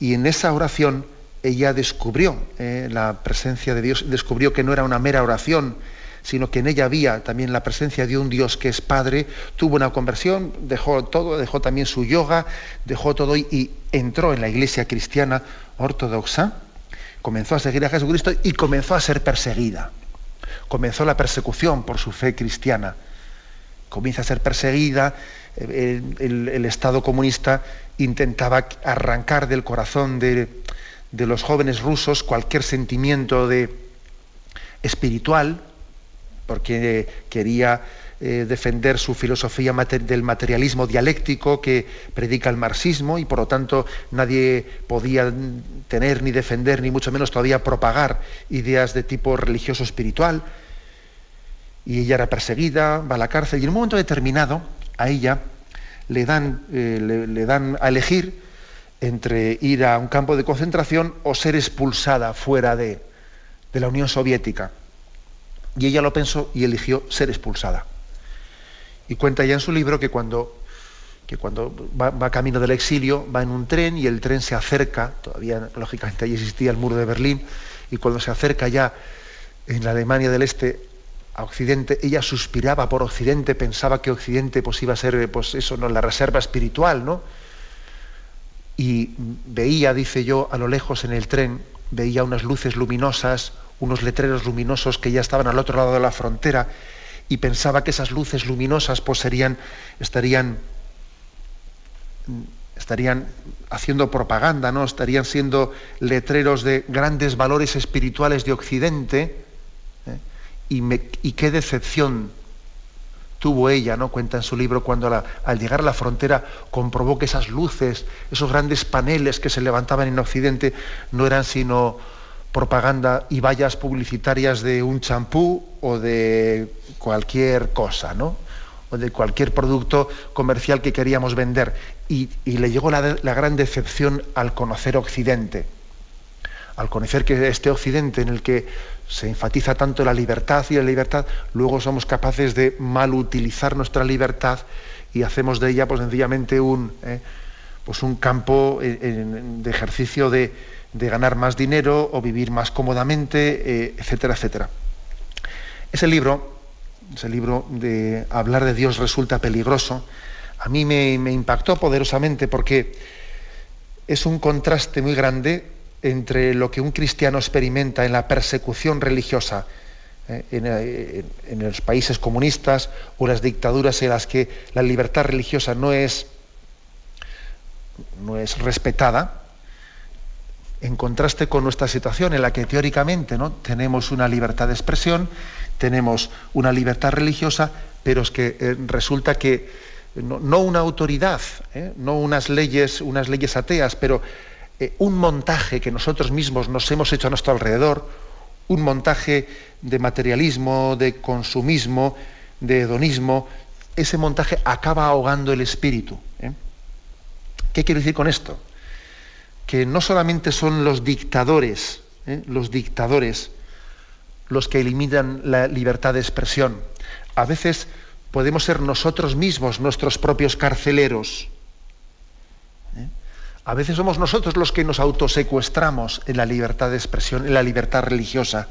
Y en esa oración ella descubrió eh, la presencia de Dios, descubrió que no era una mera oración, sino que en ella había también la presencia de un Dios que es Padre, tuvo una conversión, dejó todo, dejó también su yoga, dejó todo y, entró en la iglesia cristiana ortodoxa, comenzó a seguir a Jesucristo y comenzó a ser perseguida. Comenzó la persecución por su fe cristiana. Comienza a ser perseguida, el, Estado comunista intentaba arrancar del corazón de, de los jóvenes rusos cualquier sentimiento de, espiritual, porque quería eh, defender su filosofía del materialismo dialéctico que predica el marxismo y por lo tanto nadie podía tener ni defender ni mucho menos todavía propagar ideas de tipo religioso espiritual y ella era perseguida, va a la cárcel y en un momento determinado a ella le dan, eh, le dan a elegir entre ir a un campo de concentración o ser expulsada fuera de la Unión Soviética. Y ella lo pensó y eligió ser expulsada. Y cuenta ya en su libro que cuando, que cuando va, camino del exilio, va en un tren y el tren se acerca, todavía lógicamente ahí existía el muro de Berlín, y cuando se acerca ya en la Alemania del Este a Occidente, ella suspiraba por Occidente, pensaba que Occidente pues, iba a ser pues, eso, ¿no? la reserva espiritual, ¿no? Y veía, dice yo, a lo lejos en el tren, veía unas luces luminosas, unos letreros luminosos que ya estaban al otro lado de la frontera y pensaba que esas luces luminosas pues estarían estarían haciendo propaganda, ¿no? Estarían siendo letreros de grandes valores espirituales de Occidente. ¿eh? Y, y, qué decepción tuvo ella, ¿no? Cuenta en su libro cuando al llegar a la frontera comprobó que esas luces, esos grandes paneles que se levantaban en Occidente no eran sino propaganda y vallas publicitarias de un champú o de cualquier cosa, ¿no? o de cualquier producto comercial que queríamos vender. Y, le llegó la, gran decepción al conocer Occidente, al conocer que este Occidente en el que se enfatiza tanto la libertad y la libertad, luego somos capaces de mal utilizar nuestra libertad y hacemos de ella pues sencillamente un, eh, pues un campo de ejercicio de, ganar más dinero o vivir más cómodamente, eh, etcétera, etcétera. Ese libro ese libro de Hablar de Dios resulta peligroso, a mí me, impactó poderosamente porque es un contraste muy grande entre lo que un cristiano experimenta en la persecución religiosa eh, eh, en, los países comunistas o las dictaduras en las que la libertad religiosa no es, no es respetada, en contraste con nuestra situación en la que teóricamente ¿no? tenemos una libertad de expresión, tenemos una libertad religiosa, pero es que eh, resulta que no, una autoridad, ¿eh? no unas leyes, unas leyes ateas, pero eh, un montaje que nosotros mismos nos hemos hecho a nuestro alrededor, un montaje de materialismo, de consumismo, de hedonismo, ese montaje acaba ahogando el espíritu. ¿Qué quiero decir con esto? Que no solamente son los dictadores, los dictadores, los que eliminan la libertad de expresión. A veces podemos ser nosotros mismos nuestros propios carceleros. ¿eh? A veces somos nosotros los que nos autosecuestramos en la libertad de expresión, en la libertad religiosa.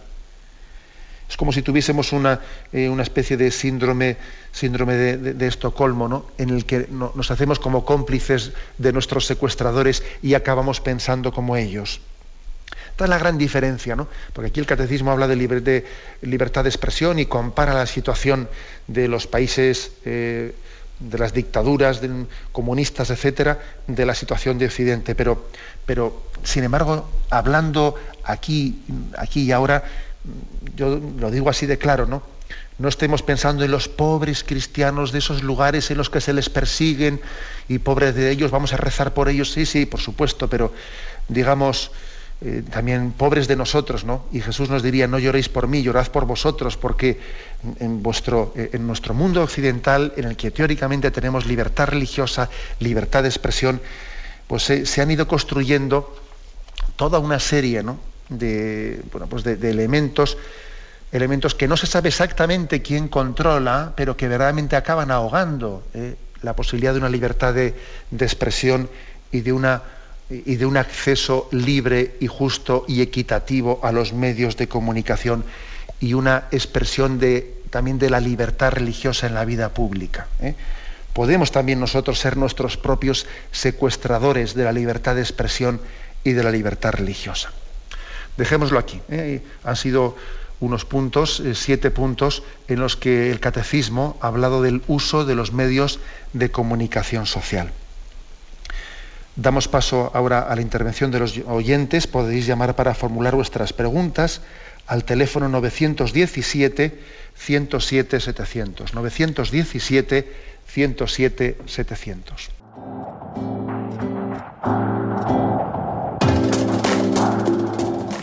Es como si tuviésemos una, eh, una especie de síndrome, síndrome de, Estocolmo, ¿no? en el que nos hacemos como cómplices de nuestros secuestradores y acabamos pensando como ellos. Esta es la gran diferencia, ¿no? Porque aquí el catecismo habla de, libertad de expresión y compara la situación de los países, eh, de las dictaduras comunistas, etcétera, de la situación de Occidente. Pero, pero, sin embargo, hablando aquí, aquí y ahora, yo lo digo así de claro, ¿no? No estemos pensando en los pobres cristianos de esos lugares en los que se les persiguen y pobres de ellos, vamos a rezar por ellos, sí, sí, por supuesto, pero digamos, eh, también pobres de nosotros, ¿no? Y Jesús nos diría, no lloréis por mí, llorad por vosotros, porque en, vuestro, eh, en nuestro mundo occidental, en el que teóricamente tenemos libertad religiosa, libertad de expresión, pues se, han ido construyendo toda una serie de, bueno, pues de, elementos, elementos que no se sabe exactamente quién controla, pero que verdaderamente acaban ahogando eh, la posibilidad de una libertad de expresión y de una y de un acceso libre y justo y equitativo a los medios de comunicación y una expresión de, también de la libertad religiosa en la vida pública. ¿eh? Podemos también nosotros ser nuestros propios secuestradores de la libertad de expresión y de la libertad religiosa. Dejémoslo aquí. ¿eh? Han sido unos puntos, eh, siete puntos, en los que el catecismo ha hablado del uso de los medios de comunicación social. Damos paso ahora a la intervención de los oyentes. Podéis llamar para formular vuestras preguntas al teléfono 917 107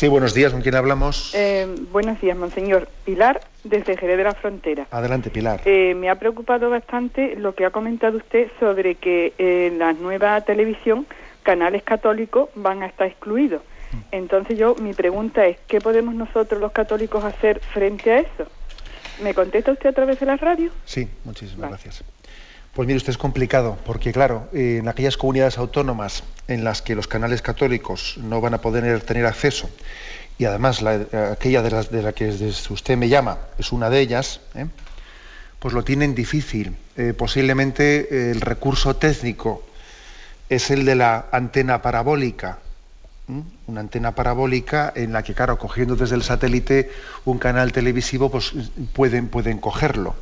Sí, buenos días. ¿Con quién hablamos? Eh, buenos días, monseñor. Pilar, desde Jerez de la Frontera. Adelante, Pilar. Eh, me ha preocupado bastante lo que ha comentado usted sobre que en la nueva televisión canales católicos van a estar excluidos. Mm. Entonces yo, mi pregunta es, ¿qué podemos nosotros los católicos hacer frente a eso? ¿Me contesta usted a través de la radio? Sí, muchísimas gracias. Pues mire, usted es complicado, porque claro, en aquellas comunidades autónomas en las que los canales católicos no van a poder tener acceso, y además aquella de la que usted me llama es una de ellas, ¿eh? pues lo tienen difícil. Eh, posiblemente el recurso técnico es el de la antena parabólica, una antena parabólica en la que, claro, cogiendo desde el satélite un canal televisivo, pues pueden, pueden cogerlo.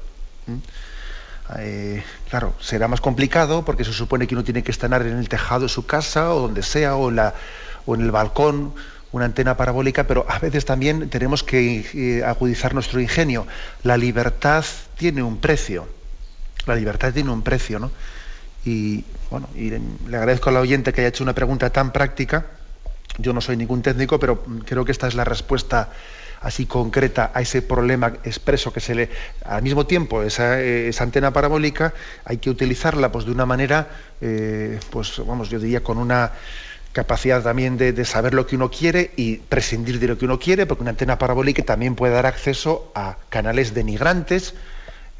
Eh, claro, será más complicado porque se supone que uno tiene que estar en el tejado de su casa o donde sea o, la, en el balcón una antena parabólica, pero a veces también tenemos que eh, agudizar nuestro ingenio. La libertad tiene un precio. La libertad tiene un precio, ¿no? Y bueno, y le agradezco al oyente que haya hecho una pregunta tan práctica. Yo no soy ningún técnico, pero creo que esta es la respuesta así concreta a ese problema expreso que se le... Al mismo tiempo, esa, antena parabólica hay que utilizarla pues, de una manera, eh, pues vamos, yo diría con una capacidad también de, saber lo que uno quiere y prescindir de lo que uno quiere, porque una antena parabólica también puede dar acceso a canales denigrantes,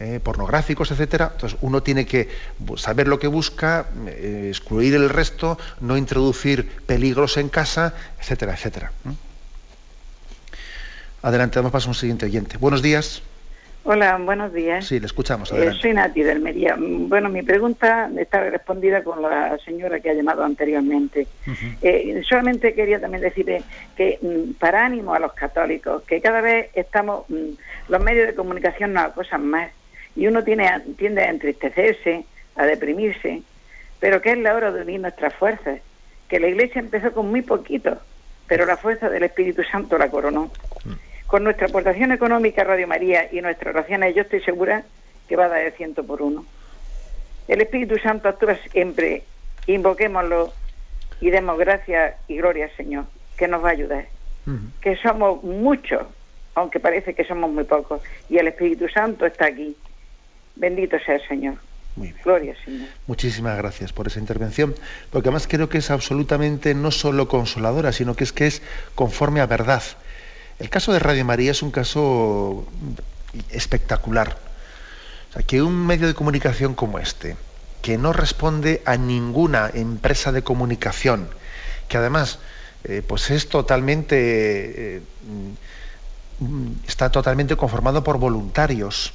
eh, pornográficos, etcétera. Entonces uno tiene que saber lo que busca, eh, excluir el resto, no introducir peligros en casa, etcétera, etcétera. Adelante, vamos a un siguiente oyente. Buenos días. Hola, buenos días. Sí, le escuchamos. Eh, soy Nati del Almería. Bueno, mi pregunta está respondida con la señora que ha llamado anteriormente. Eh, solamente quería también decirle que mm, para ánimo a los católicos, que cada vez estamos, mm, los medios de comunicación nos acosan más y uno tiene, tiende a entristecerse, a deprimirse, pero que es la hora de unir nuestras fuerzas, que la Iglesia empezó con muy poquito, pero la fuerza del Espíritu Santo la coronó. Con nuestra aportación económica Radio María y nuestras oraciones, yo estoy segura que va a dar el ciento por uno. El Espíritu Santo actúa siempre, invoquémoslo y demos gracias y gloria al Señor, que nos va a ayudar. Que somos muchos, aunque parece que somos muy pocos, y el Espíritu Santo está aquí. Bendito sea el Señor. Muy Gloria, Señor. Muchísimas gracias por esa intervención, porque además creo que es absolutamente no solo consoladora, sino que es que es conforme a verdad. El caso de Radio María es un caso espectacular. O sea, que un medio de comunicación como este, que no responde a ninguna empresa de comunicación, que además eh, pues es totalmente eh, está totalmente conformado por voluntarios,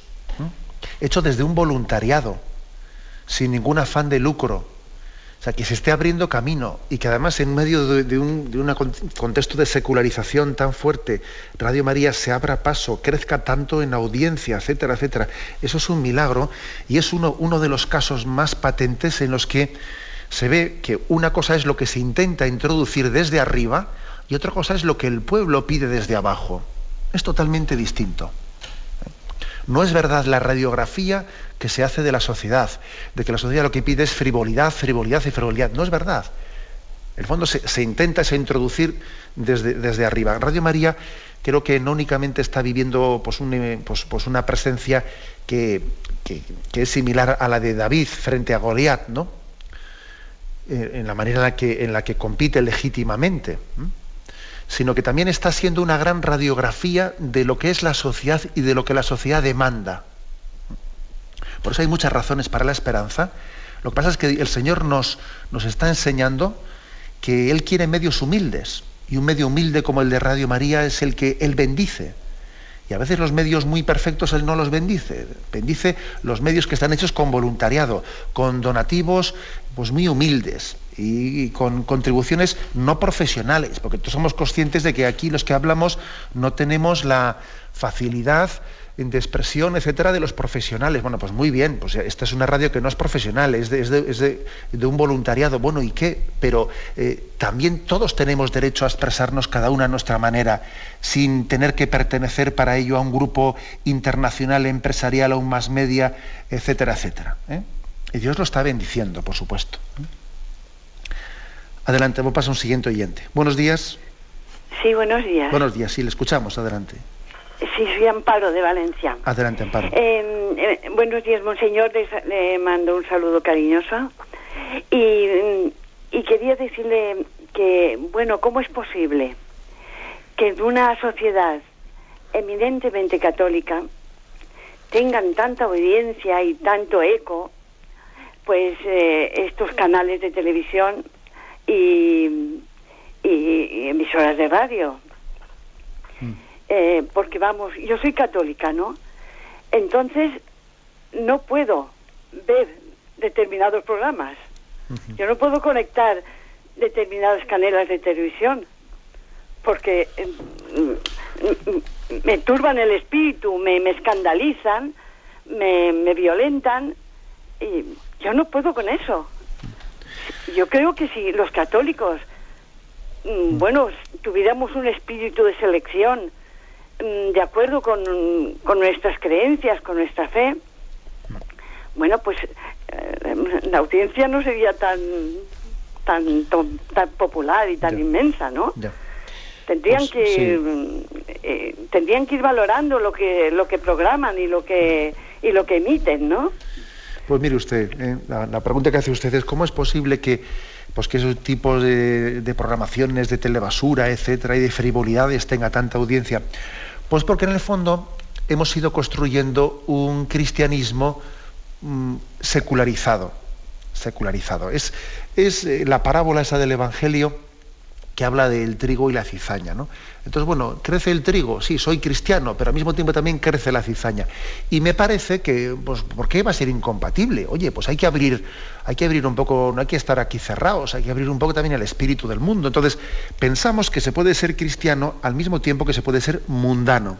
hecho desde un voluntariado, sin ningún afán de lucro, sea, que se esté abriendo camino y que además en medio de, un, contexto de secularización tan fuerte, Radio María se abra paso, crezca tanto en audiencia, etcétera, etcétera. Eso es un milagro y es uno, uno de los casos más patentes en los que se ve que una cosa es lo que se intenta introducir desde arriba y otra cosa es lo que el pueblo pide desde abajo. Es totalmente distinto. No es verdad la radiografía que se hace de la sociedad, de que la sociedad lo que pide es frivolidad, frivolidad y frivolidad. No es verdad. El fondo se, intenta ese introducir desde, arriba. Radio María creo que no únicamente está viviendo pues, pues, pues una presencia que, es similar a la de David frente a Goliat, ¿no? Eh, en la manera en la que compite legítimamente sino que también está siendo una gran radiografía de lo que es la sociedad y de lo que la sociedad demanda. Por eso hay muchas razones para la esperanza. Lo que pasa es que el Señor nos, nos está enseñando que Él quiere medios humildes, y un medio humilde como el de Radio María es el que Él bendice. Y a veces los medios muy perfectos Él no los bendice. Bendice los medios que están hechos con voluntariado, con donativos pues muy humildes y, con contribuciones no profesionales, porque todos somos conscientes de que aquí los que hablamos no tenemos la facilidad de expresión, etcétera, de los profesionales. Bueno, pues muy bien, pues esta es una radio que no es profesional, es de, un voluntariado. Bueno, ¿y qué? Pero eh, también todos tenemos derecho a expresarnos cada una a nuestra manera, sin tener que pertenecer para ello a un grupo internacional, empresarial, o un más media, etcétera, etcétera. ¿eh? Y Dios lo está bendiciendo, por supuesto. Adelante, vamos a pasar a un siguiente oyente. Buenos días. Sí, buenos días. Buenos días, sí, le escuchamos, adelante. Sí, soy Amparo de Valencia. Adelante, Amparo. Em, eh, buenos días, monseñor. Le, mando un saludo cariñoso. Y, quería decirle que, bueno, ¿cómo es posible que en una sociedad eminentemente católica tengan tanta audiencia y tanto eco, pues eh, estos canales de televisión y, y emisoras de radio? Eh, porque vamos, yo soy católica, ¿no? Entonces no puedo ver determinados programas. Yo no puedo conectar determinadas canelas de televisión porque eh, me turban el espíritu, me, escandalizan, me, me violentan y yo no puedo con eso. Yo creo que si los católicos, mm, bueno, tuviéramos un espíritu de selección, Mm, de acuerdo con, nuestras creencias, con nuestra fe, bueno, pues eh, la audiencia no sería tan tan tan popular y tan inmensa, ¿no? Tendrían pues, que mm, eh, tendrían que ir valorando lo que lo que programan y lo que y lo que emiten, ¿no? Pues mire usted, eh, la, pregunta que hace usted es cómo es posible que pues que esos tipos de, de programaciones de telebasura, etcétera, y de frivolidades tenga tanta audiencia. Pues porque en el fondo hemos ido construyendo un cristianismo mm, secularizado. Secularizado. Es, es eh, la parábola esa del Evangelio que habla del trigo y la cizaña. ¿no? Entonces, bueno, crece el trigo, sí, soy cristiano, pero al mismo tiempo también crece la cizaña. Y me parece que, pues, ¿por qué va a ser incompatible? Oye, pues hay que abrir, hay que abrir un poco, no hay que estar aquí cerrados, hay que abrir un poco también el espíritu del mundo. Entonces, pensamos que se puede ser cristiano al mismo tiempo que se puede ser mundano.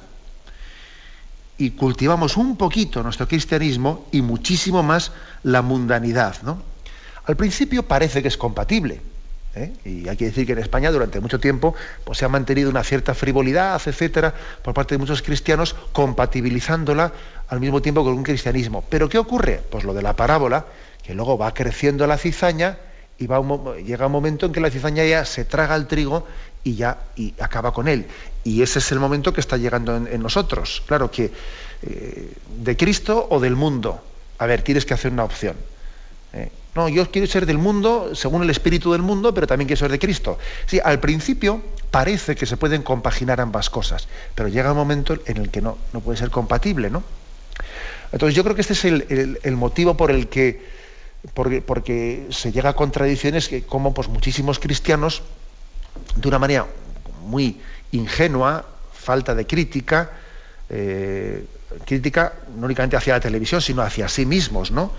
Y cultivamos un poquito nuestro cristianismo y muchísimo más la mundanidad, ¿no? Al principio parece que es compatible ¿eh? Y hay que decir que en España durante mucho tiempo pues, se ha mantenido una cierta frivolidad, etcétera, por parte de muchos cristianos, compatibilizándola al mismo tiempo con un cristianismo. Pero ¿qué ocurre? Pues lo de la parábola, que luego va creciendo la cizaña y va llega un momento en que la cizaña ya se traga el trigo y ya y acaba con él. Y ese es el momento que está llegando en, nosotros. Claro que eh, de Cristo o del mundo. A ver, tienes que hacer una opción. ¿eh? No, yo quiero ser del mundo, según el espíritu del mundo, pero también quiero ser de Cristo. Sí, al principio parece que se pueden compaginar ambas cosas, pero llega un momento en el que no, no puede ser compatible, ¿no? Entonces yo creo que este es el, motivo por el que, porque, se llega a contradicciones como pues, muchísimos cristianos, de una manera muy ingenua, falta de crítica, eh, crítica no únicamente hacia la televisión, sino hacia sí mismos, ¿no?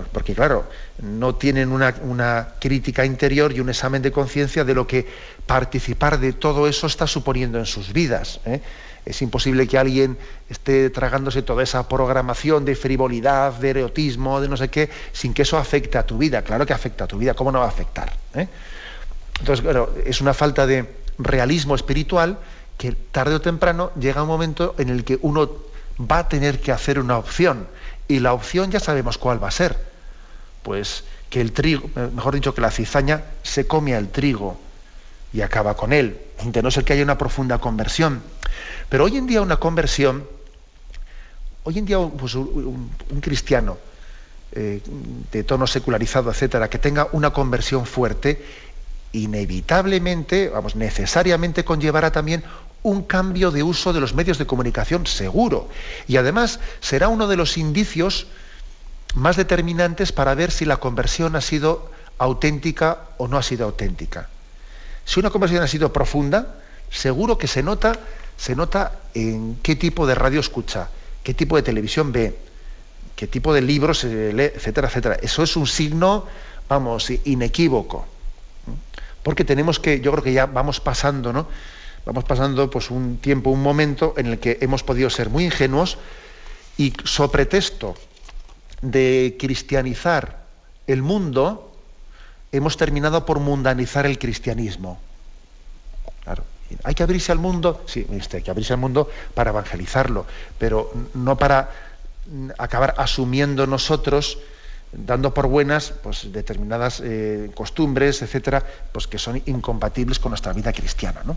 Porque claro, no tienen una, crítica interior y un examen de conciencia de lo que participar de todo eso está suponiendo en sus vidas. ¿eh? Es imposible que alguien esté tragándose toda esa programación de frivolidad, de erotismo, de no sé qué, sin que eso afecte a tu vida. Claro que afecta a tu vida, ¿cómo no va a afectar? ¿eh? Entonces, claro, es una falta de realismo espiritual que tarde o temprano llega un momento en el que uno va a tener que hacer una opción y la opción ya sabemos cuál va a ser. Pues que el trigo, mejor dicho, que la cizaña se come al trigo y acaba con él, de no ser que haya una profunda conversión. Pero hoy en día una conversión, hoy en día pues, un, cristiano eh, de tono secularizado, etcétera, que tenga una conversión fuerte, inevitablemente, vamos, necesariamente conllevará también un cambio de uso de los medios de comunicación seguro. Y además será uno de los indicios más determinantes para ver si la conversión ha sido auténtica o no ha sido auténtica. Si una conversión ha sido profunda, seguro que se nota, se nota en qué tipo de radio escucha, qué tipo de televisión ve, qué tipo de libros lee, etcétera, etcétera. Eso es un signo, vamos, inequívoco. Porque tenemos que, yo creo que ya vamos pasando, ¿no? Vamos pasando pues un tiempo, un momento en el que hemos podido ser muy ingenuos y sobre pretexto de cristianizar el mundo, hemos terminado por mundanizar el cristianismo. Claro. Hay que abrirse al mundo, sí, hay que abrirse al mundo para evangelizarlo, pero no para acabar asumiendo nosotros, dando por buenas pues, determinadas eh, costumbres, etcétera, pues que son incompatibles con nuestra vida cristiana. ¿no?